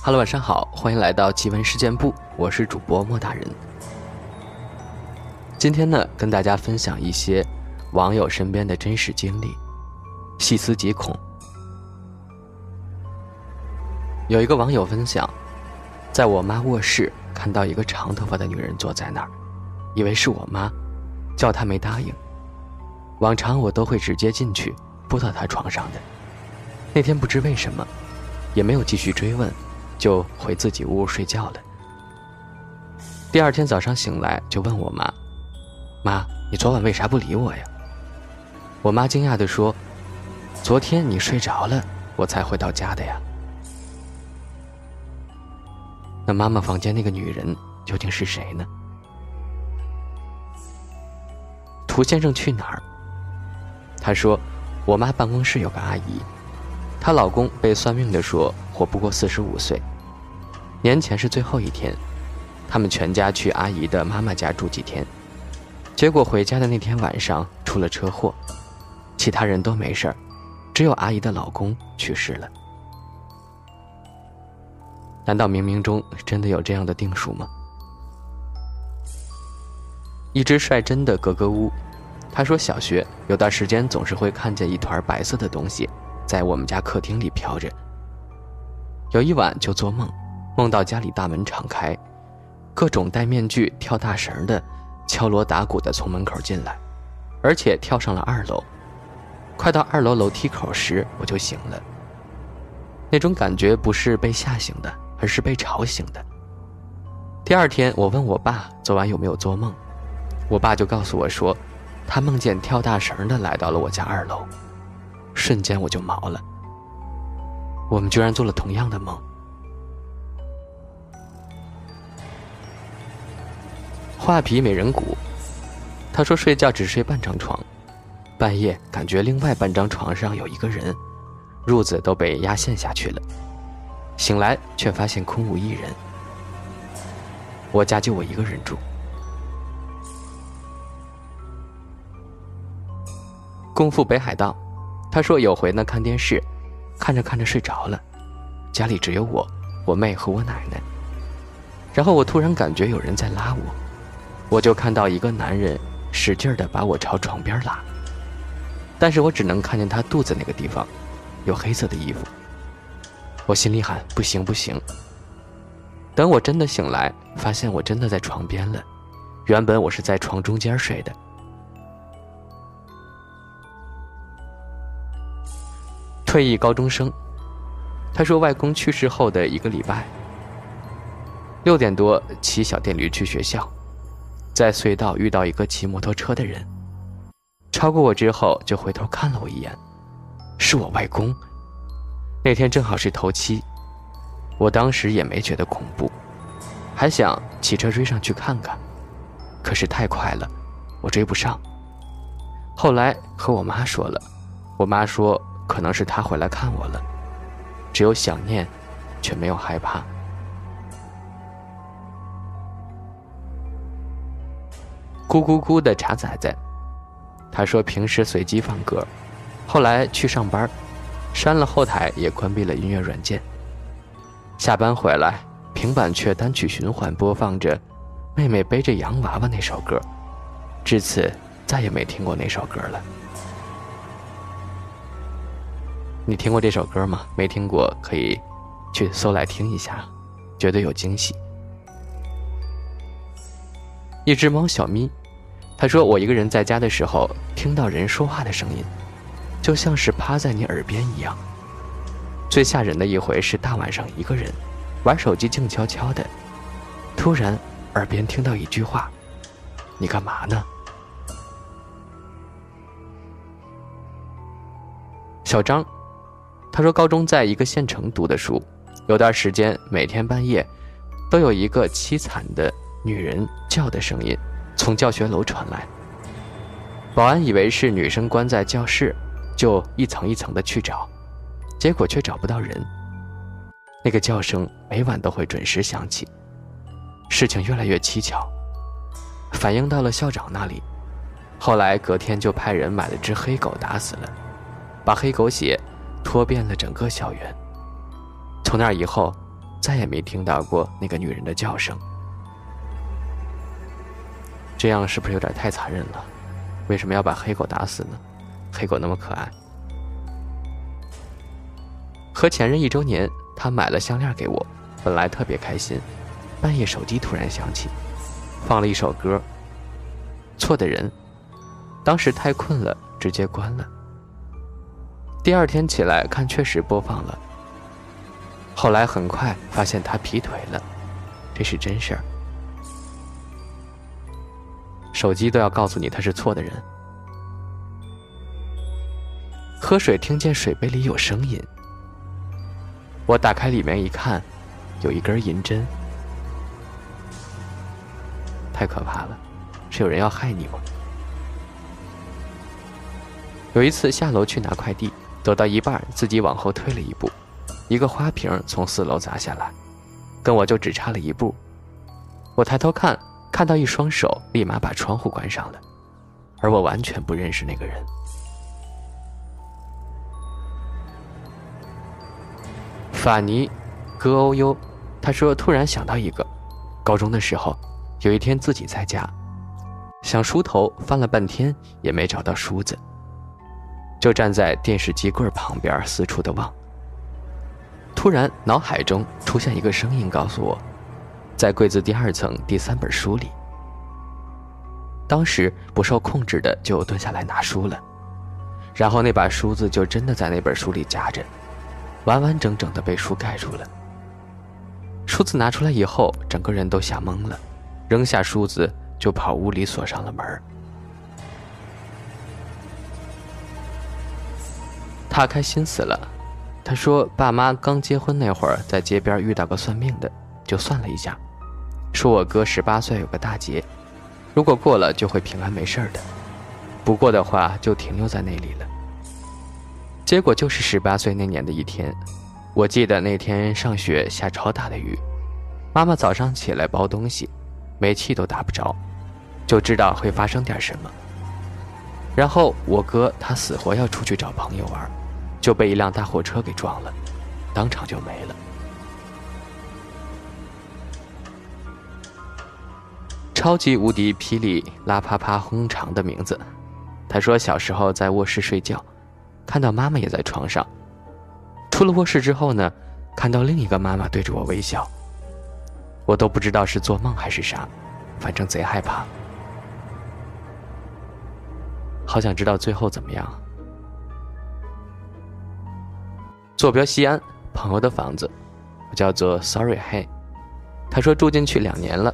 Hello，晚上好，欢迎来到奇闻事件部，我是主播莫大人。今天呢，跟大家分享一些网友身边的真实经历，细思极恐。有一个网友分享，在我妈卧室看到一个长头发的女人坐在那儿，以为是我妈，叫她没答应。往常我都会直接进去扑到她床上的，那天不知为什么，也没有继续追问。就回自己屋睡觉了。第二天早上醒来，就问我妈：“妈，你昨晚为啥不理我呀？”我妈惊讶地说：“昨天你睡着了，我才回到家的呀。”那妈妈房间那个女人究竟是谁呢？涂先生去哪儿？他说：“我妈办公室有个阿姨。”她老公被算命的说活不过四十五岁。年前是最后一天，他们全家去阿姨的妈妈家住几天，结果回家的那天晚上出了车祸，其他人都没事儿，只有阿姨的老公去世了。难道冥冥中真的有这样的定数吗？一只率真的格格巫，他说小学有段时间总是会看见一团白色的东西。在我们家客厅里飘着。有一晚就做梦，梦到家里大门敞开，各种戴面具、跳大绳的、敲锣打鼓的从门口进来，而且跳上了二楼。快到二楼楼梯口时，我就醒了。那种感觉不是被吓醒的，而是被吵醒的。第二天，我问我爸昨晚有没有做梦，我爸就告诉我说，他梦见跳大绳的来到了我家二楼。瞬间我就毛了，我们居然做了同样的梦。画皮美人骨，他说睡觉只睡半张床，半夜感觉另外半张床上有一个人，褥子都被压陷下去了，醒来却发现空无一人。我家就我一个人住。功夫北海道。他说有回呢，看电视，看着看着睡着了，家里只有我、我妹和我奶奶。然后我突然感觉有人在拉我，我就看到一个男人使劲的把我朝床边拉，但是我只能看见他肚子那个地方有黑色的衣服。我心里喊不行不行。等我真的醒来，发现我真的在床边了，原本我是在床中间睡的。退役高中生，他说外公去世后的一个礼拜，六点多骑小电驴去学校，在隧道遇到一个骑摩托车的人，超过我之后就回头看了我一眼，是我外公。那天正好是头七，我当时也没觉得恐怖，还想骑车追上去看看，可是太快了，我追不上。后来和我妈说了，我妈说。可能是他回来看我了，只有想念，却没有害怕。咕咕咕的茶仔仔，他说平时随机放歌，后来去上班，删了后台也关闭了音乐软件。下班回来，平板却单曲循环播放着《妹妹背着洋娃娃》那首歌，至此再也没听过那首歌了。你听过这首歌吗？没听过可以去搜来听一下，绝对有惊喜。一只猫小咪，他说我一个人在家的时候听到人说话的声音，就像是趴在你耳边一样。最吓人的一回是大晚上一个人玩手机静悄悄的，突然耳边听到一句话：“你干嘛呢？”小张，他说高中在一个县城读的书，有段时间每天半夜，都有一个凄惨的女人叫的声音从教学楼传来。保安以为是女生关在教室，就一层一层的去找，结果却找不到人。那个叫声每晚都会准时响起，事情越来越蹊跷，反映到了校长那里。后来隔天就派人买了只黑狗打死了。把黑狗血拖遍了整个校园。从那以后，再也没听到过那个女人的叫声。这样是不是有点太残忍了？为什么要把黑狗打死呢？黑狗那么可爱。和前任一周年，他买了项链给我，本来特别开心。半夜手机突然响起，放了一首歌，《错的人》。当时太困了，直接关了。第二天起来看，确实播放了。后来很快发现他劈腿了，这是真事儿。手机都要告诉你他是错的人。喝水听见水杯里有声音，我打开里面一看，有一根银针，太可怕了，是有人要害你吗？有一次下楼去拿快递。走到一半，自己往后退了一步，一个花瓶从四楼砸下来，跟我就只差了一步。我抬头看，看到一双手，立马把窗户关上了，而我完全不认识那个人。法尼，戈欧优，他说突然想到一个，高中的时候，有一天自己在家，想梳头，翻了半天也没找到梳子。就站在电视机柜旁边四处的望。突然，脑海中出现一个声音，告诉我，在柜子第二层第三本书里。当时不受控制的就蹲下来拿书了，然后那把梳子就真的在那本书里夹着，完完整整的被书盖住了。梳子拿出来以后，整个人都吓懵了，扔下梳子就跑屋里锁上了门他开心死了，他说：“爸妈刚结婚那会儿，在街边遇到个算命的，就算了一下，说我哥十八岁有个大劫，如果过了就会平安没事的，不过的话就停留在那里了。结果就是十八岁那年的一天，我记得那天上学下超大的雨，妈妈早上起来包东西，煤气都打不着，就知道会发生点什么。然后我哥他死活要出去找朋友玩。”就被一辆大货车给撞了，当场就没了。超级无敌霹雳拉啪啪轰长的名字，他说小时候在卧室睡觉，看到妈妈也在床上。出了卧室之后呢，看到另一个妈妈对着我微笑。我都不知道是做梦还是啥，反正贼害怕。好想知道最后怎么样。坐标西安，朋友的房子，叫做 Sorry Hey。他说住进去两年了，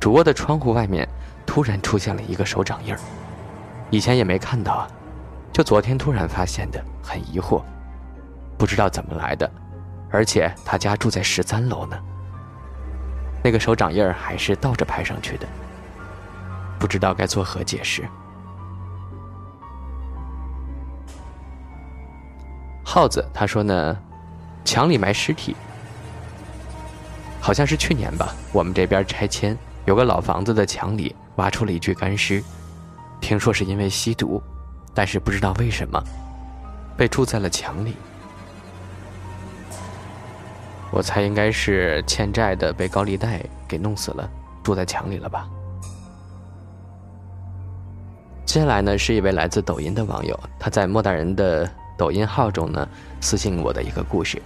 主卧的窗户外面突然出现了一个手掌印儿，以前也没看到啊，就昨天突然发现的，很疑惑，不知道怎么来的，而且他家住在十三楼呢。那个手掌印儿还是倒着拍上去的，不知道该作何解释。耗子他说呢，墙里埋尸体，好像是去年吧。我们这边拆迁，有个老房子的墙里挖出了一具干尸，听说是因为吸毒，但是不知道为什么被住在了墙里。我猜应该是欠债的被高利贷给弄死了，住在墙里了吧。接下来呢，是一位来自抖音的网友，他在莫大人的。抖音号中呢，私信我的一个故事，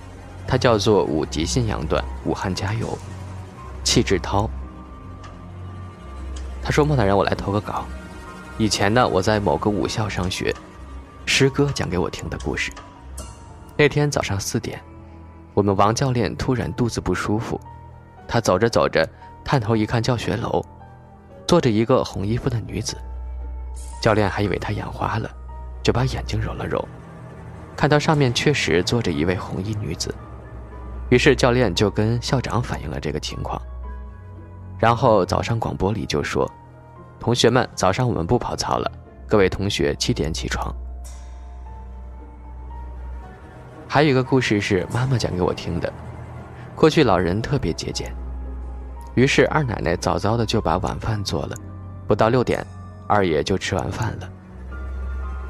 它叫做五级信仰段，武汉加油，气志涛。他说：“莫大人，我来投个稿。以前呢，我在某个武校上学，师哥讲给我听的故事。那天早上四点，我们王教练突然肚子不舒服，他走着走着，探头一看教学楼，坐着一个红衣服的女子。教练还以为他眼花了，就把眼睛揉了揉。”看到上面确实坐着一位红衣女子，于是教练就跟校长反映了这个情况。然后早上广播里就说：“同学们，早上我们不跑操了，各位同学七点起床。”还有一个故事是妈妈讲给我听的。过去老人特别节俭，于是二奶奶早早的就把晚饭做了，不到六点，二爷就吃完饭了。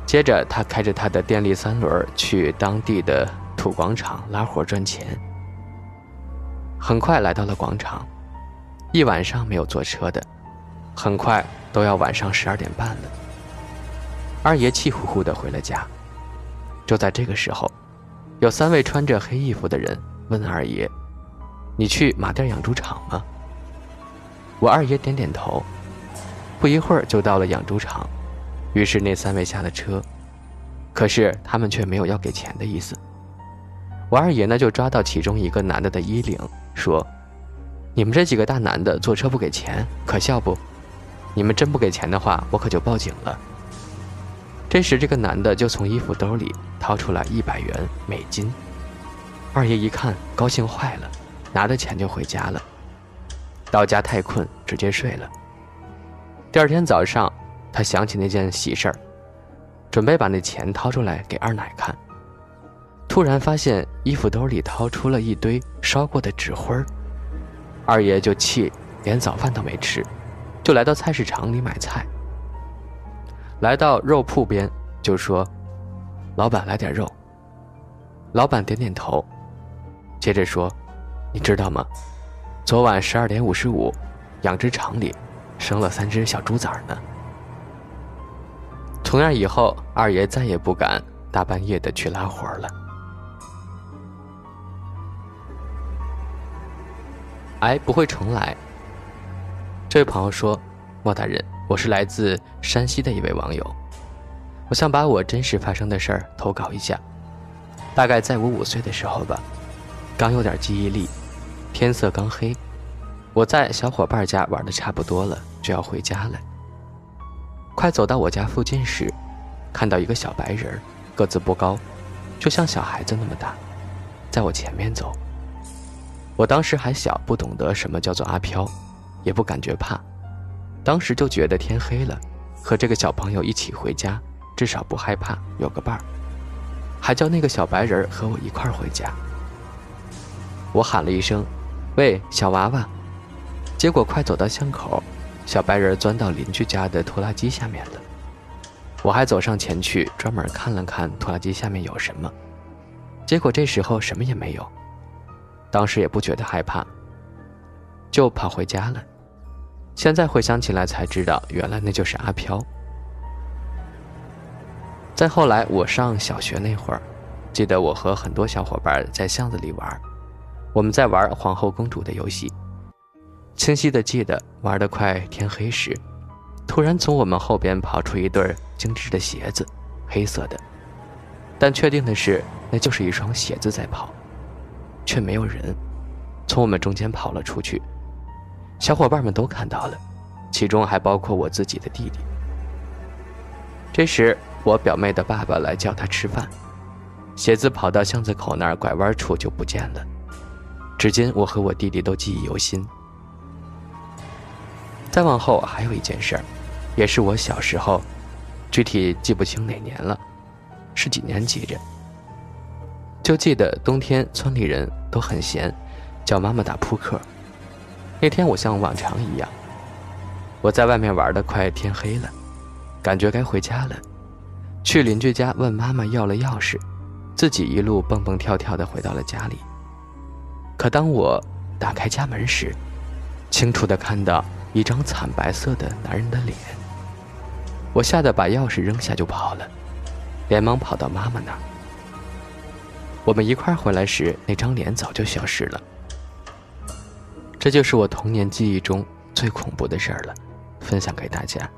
接着他开着他的电力三轮去当地的土广场拉活赚钱。很快来到了广场，一晚上没有坐车的，很快都要晚上十二点半了。二爷气呼呼的回了家。就在这个时候，有三位穿着黑衣服的人问二爷。你去马甸养猪场吗？我二爷点点头。不一会儿就到了养猪场，于是那三位下了车，可是他们却没有要给钱的意思。我二爷呢就抓到其中一个男的的衣领，说：“你们这几个大男的坐车不给钱，可笑不？你们真不给钱的话，我可就报警了。”这时，这个男的就从衣服兜里掏出来一百元美金。二爷一看，高兴坏了。拿着钱就回家了。到家太困，直接睡了。第二天早上，他想起那件喜事儿，准备把那钱掏出来给二奶看。突然发现衣服兜里掏出了一堆烧过的纸灰儿，二爷就气，连早饭都没吃，就来到菜市场里买菜。来到肉铺边，就说：“老板，来点肉。”老板点点头，接着说。你知道吗？昨晚十二点五十五，养殖场里生了三只小猪崽呢。从那以后，二爷再也不敢大半夜的去拉活了。哎，不会重来。这位朋友说：“莫大人，我是来自山西的一位网友，我想把我真实发生的事儿投稿一下。大概在我五岁的时候吧。”刚有点记忆力，天色刚黑，我在小伙伴家玩的差不多了，就要回家了。快走到我家附近时，看到一个小白人，个子不高，就像小孩子那么大，在我前面走。我当时还小，不懂得什么叫做阿飘，也不感觉怕，当时就觉得天黑了，和这个小朋友一起回家，至少不害怕，有个伴儿，还叫那个小白人和我一块儿回家。我喊了一声：“喂，小娃娃！”结果快走到巷口，小白人钻到邻居家的拖拉机下面了。我还走上前去，专门看了看拖拉机下面有什么。结果这时候什么也没有，当时也不觉得害怕，就跑回家了。现在回想起来才知道，原来那就是阿飘。再后来，我上小学那会儿，记得我和很多小伙伴在巷子里玩。我们在玩皇后公主的游戏，清晰的记得玩的快天黑时，突然从我们后边跑出一对精致的鞋子，黑色的，但确定的是那就是一双鞋子在跑，却没有人，从我们中间跑了出去，小伙伴们都看到了，其中还包括我自己的弟弟。这时我表妹的爸爸来叫他吃饭，鞋子跑到巷子口那儿拐弯处就不见了。至今，我和我弟弟都记忆犹新。再往后，还有一件事儿，也是我小时候，具体记不清哪年了，是几年级着。就记得冬天，村里人都很闲，叫妈妈打扑克。那天我像往常一样，我在外面玩的快天黑了，感觉该回家了，去邻居家问妈妈要了钥匙，自己一路蹦蹦跳跳的回到了家里。可当我打开家门时，清楚的看到一张惨白色的男人的脸。我吓得把钥匙扔下就跑了，连忙跑到妈妈那儿。我们一块回来时，那张脸早就消失了。这就是我童年记忆中最恐怖的事儿了，分享给大家。